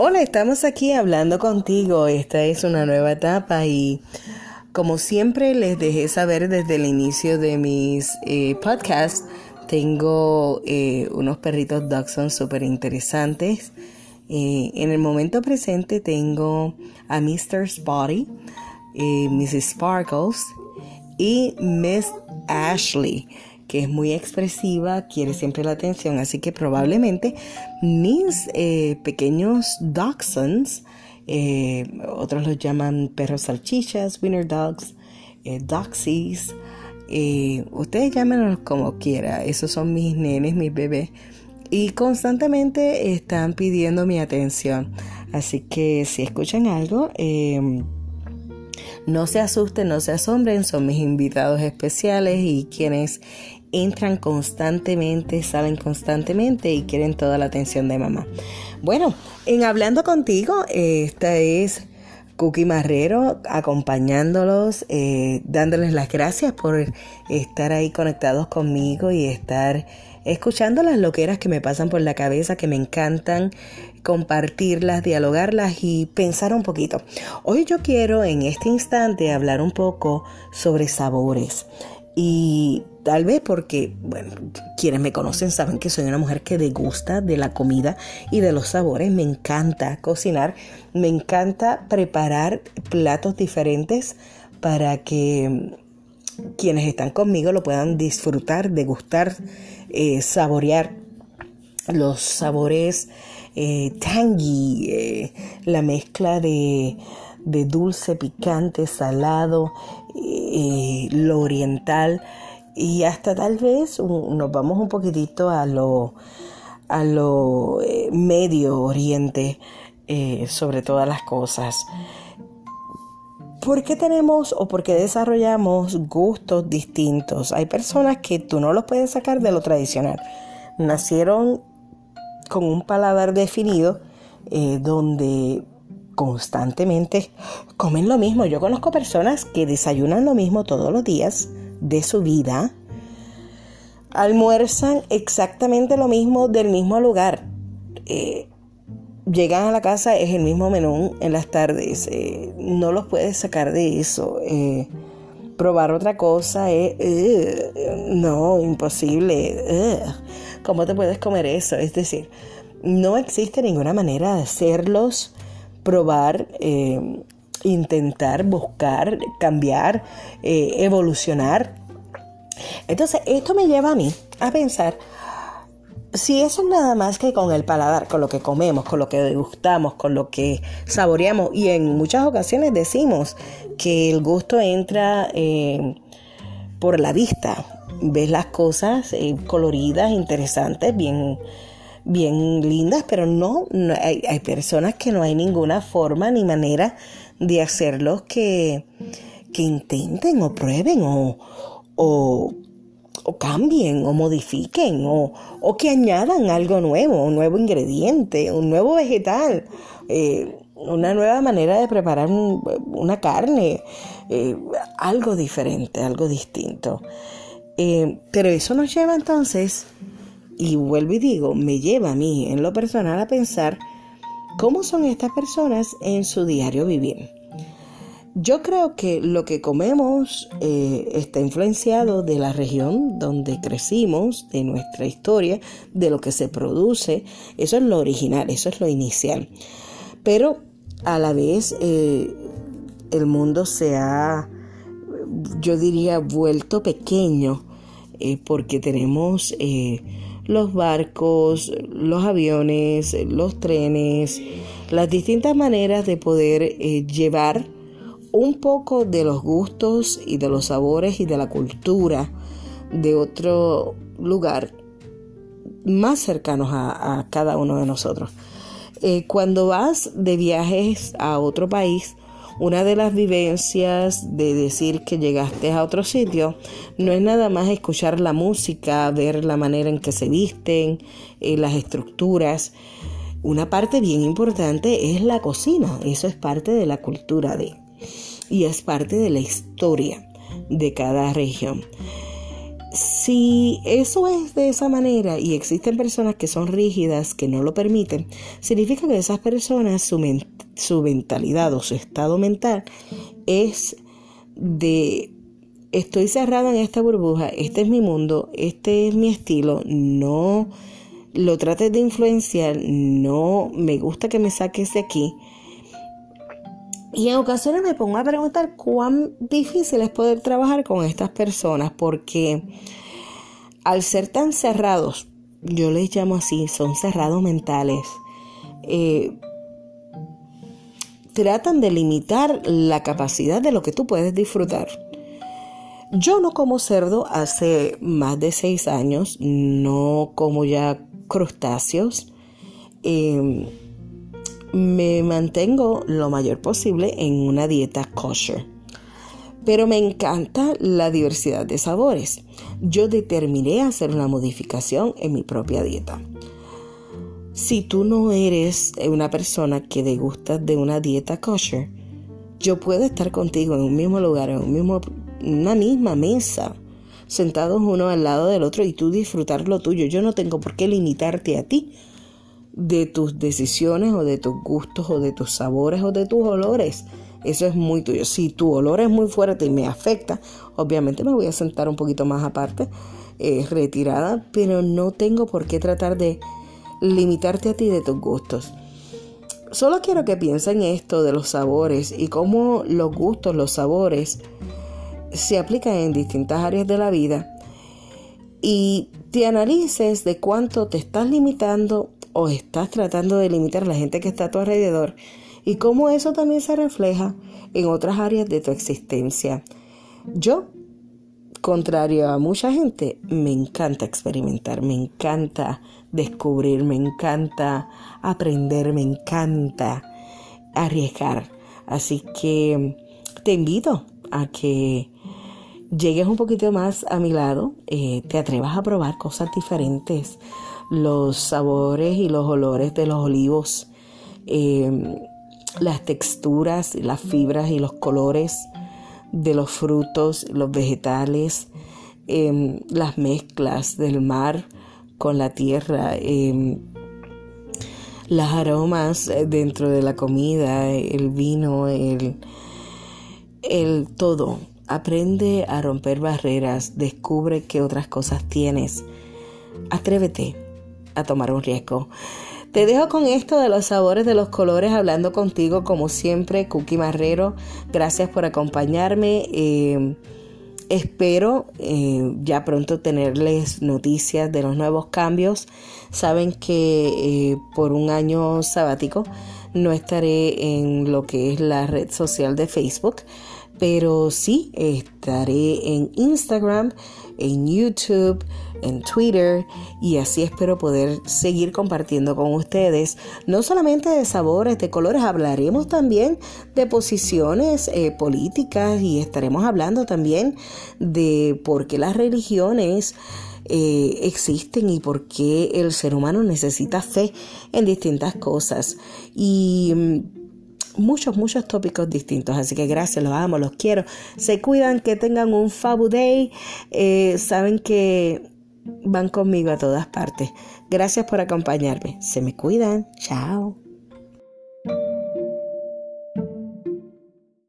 Hola, estamos aquí hablando contigo. Esta es una nueva etapa y como siempre les dejé saber desde el inicio de mis eh, podcasts, tengo eh, unos perritos Dachshund súper interesantes. Eh, en el momento presente tengo a Mr. Spotty, Mrs. Sparkles y Miss Ashley que es muy expresiva, quiere siempre la atención, así que probablemente mis eh, pequeños dachshunds, eh, otros los llaman perros salchichas, winner dogs, eh, doxies, ustedes llámenlos como quiera, esos son mis nenes, mis bebés, y constantemente están pidiendo mi atención, así que si escuchan algo, no se asusten, no se asombren, son mis invitados especiales y quienes entran constantemente, salen constantemente y quieren toda la atención de mamá. Bueno, en hablando contigo, esta es Cookie Marrero acompañándolos, eh, dándoles las gracias por estar ahí conectados conmigo y estar escuchando las loqueras que me pasan por la cabeza, que me encantan compartirlas, dialogarlas y pensar un poquito. Hoy yo quiero en este instante hablar un poco sobre sabores. Y tal vez porque, bueno, quienes me conocen saben que soy una mujer que degusta de la comida y de los sabores. Me encanta cocinar, me encanta preparar platos diferentes para que quienes están conmigo lo puedan disfrutar, degustar, eh, saborear los sabores eh, tangy, eh, la mezcla de, de dulce, picante, salado, eh, lo oriental y hasta tal vez nos vamos un poquitito a lo, a lo eh, medio oriente eh, sobre todas las cosas. ¿Por qué tenemos o por qué desarrollamos gustos distintos? Hay personas que tú no los puedes sacar de lo tradicional. Nacieron con un paladar definido donde constantemente comen lo mismo. Yo conozco personas que desayunan lo mismo todos los días de su vida, almuerzan exactamente lo mismo del mismo lugar. Eh, llegan a la casa, es el mismo menú en las tardes. Eh, no los puedes sacar de eso. Eh, probar otra cosa es... no, imposible. ¿Cómo te puedes comer eso? Es decir, no existe ninguna manera de hacerlos probar, eh, intentar, buscar, cambiar, eh, evolucionar. Entonces, esto me lleva a mí a pensar, si eso es nada más que con el paladar, con lo que comemos, con lo que degustamos, con lo que saboreamos, y en muchas ocasiones decimos que el gusto entra eh, por la vista, ves las cosas coloridas, interesantes, bien bien lindas, pero no, hay, personas que no hay ninguna forma ni manera de hacerlos que, que intenten o prueben o, o, cambien o modifiquen o, o, que añadan algo nuevo, un nuevo ingrediente, un nuevo vegetal, eh, una nueva manera de preparar una carne, eh, algo diferente, algo distinto. Eh, pero eso nos lleva entonces y vuelvo y digo, me lleva a mí en lo personal a pensar cómo son estas personas en su diario vivir. Yo creo que lo que comemos eh, está influenciado de la región donde crecimos, de nuestra historia, de lo que se produce. Eso es lo original, eso es lo inicial. Pero a la vez eh, el mundo se ha, yo diría, vuelto pequeño eh, porque tenemos los barcos, los aviones, los trenes, las distintas maneras de poder eh, llevar un poco de los gustos y de los sabores y de la cultura de otro lugar más cercanos a, cada uno de nosotros. Eh, cuando vas de viajes a otro país, una de las vivencias de decir que llegaste a otro sitio no es nada más escuchar la música, ver la manera en que se visten, eh, las estructuras. Una parte bien importante es la cocina, eso es parte de la cultura de y es parte de la historia de cada región. Si eso es de esa manera y existen personas que son rígidas, que no lo permiten, significa que esas personas, su, su mentalidad o su estado mental es de estoy cerrada en esta burbuja, este es mi mundo, este es mi estilo, no lo trates de influenciar, no me gusta que me saques de aquí. Y en ocasiones me pongo a preguntar cuán difícil es poder trabajar con estas personas porque al ser tan cerrados, yo les llamo así, son cerrados mentales, eh, tratan de limitar la capacidad de lo que tú puedes disfrutar. Yo no como cerdo hace más de seis años, no como ya crustáceos. Em, me mantengo lo mayor posible en una dieta kosher. Pero me encanta la diversidad de sabores. Yo determiné hacer una modificación en mi propia dieta. Si tú no eres una persona que te gusta de una dieta kosher, yo puedo estar contigo en un mismo lugar, en mismo, una misma mesa, sentados uno al lado del otro y tú disfrutar lo tuyo. Yo no tengo por qué limitarte a ti de tus decisiones o de tus gustos o de tus sabores o de tus olores. Eso es muy tuyo. Si tu olor es muy fuerte y me afecta, obviamente me voy a sentar un poquito más aparte, eh, retirada, pero no tengo por qué tratar de limitarte a ti de tus gustos. Solo quiero que piensen esto de los sabores y cómo los gustos, los sabores se aplican en distintas áreas de la vida y te analices de cuánto te estás limitando o estás tratando de limitar a la gente que está a tu alrededor y cómo eso también se refleja en otras áreas de tu existencia. Yo contrario a mucha gente, me encanta experimentar, me encanta descubrir, me encanta aprender, me encanta arriesgar. Así que te invito a que llegues un poquito más a mi lado, eh, te atrevas a probar cosas diferentes, los sabores y los olores de los olivos, eh, las texturas, las fibras y los colores de los frutos, los vegetales, em, las mezclas del mar con la tierra, eh, las aromas dentro de la comida, el vino, el, el todo. Aprende a romper barreras, descubre qué otras cosas tienes. Atrévete a tomar un riesgo. Te dejo con esto de los sabores de los colores, hablando contigo como siempre, Cookie Marrero. Gracias por acompañarme. Eh, espero eh, ya pronto tenerles noticias de los nuevos cambios. Saben que eh, por un año sabático no estaré en lo que es la red social de Facebook, pero sí estaré en Instagram, en YouTube, en Twitter y así espero poder seguir compartiendo con ustedes no solamente de sabores, de colores, hablaremos también de posiciones eh, políticas y estaremos hablando también de por qué las religiones eh, existen y por qué el ser humano necesita fe en distintas cosas. Y mm, muchos, muchos tópicos distintos. Así que gracias, los amo, los quiero. Se cuidan, que tengan un Fabu Day. Eh, saben que van conmigo a todas partes. Gracias por acompañarme. Se me cuidan. Chao.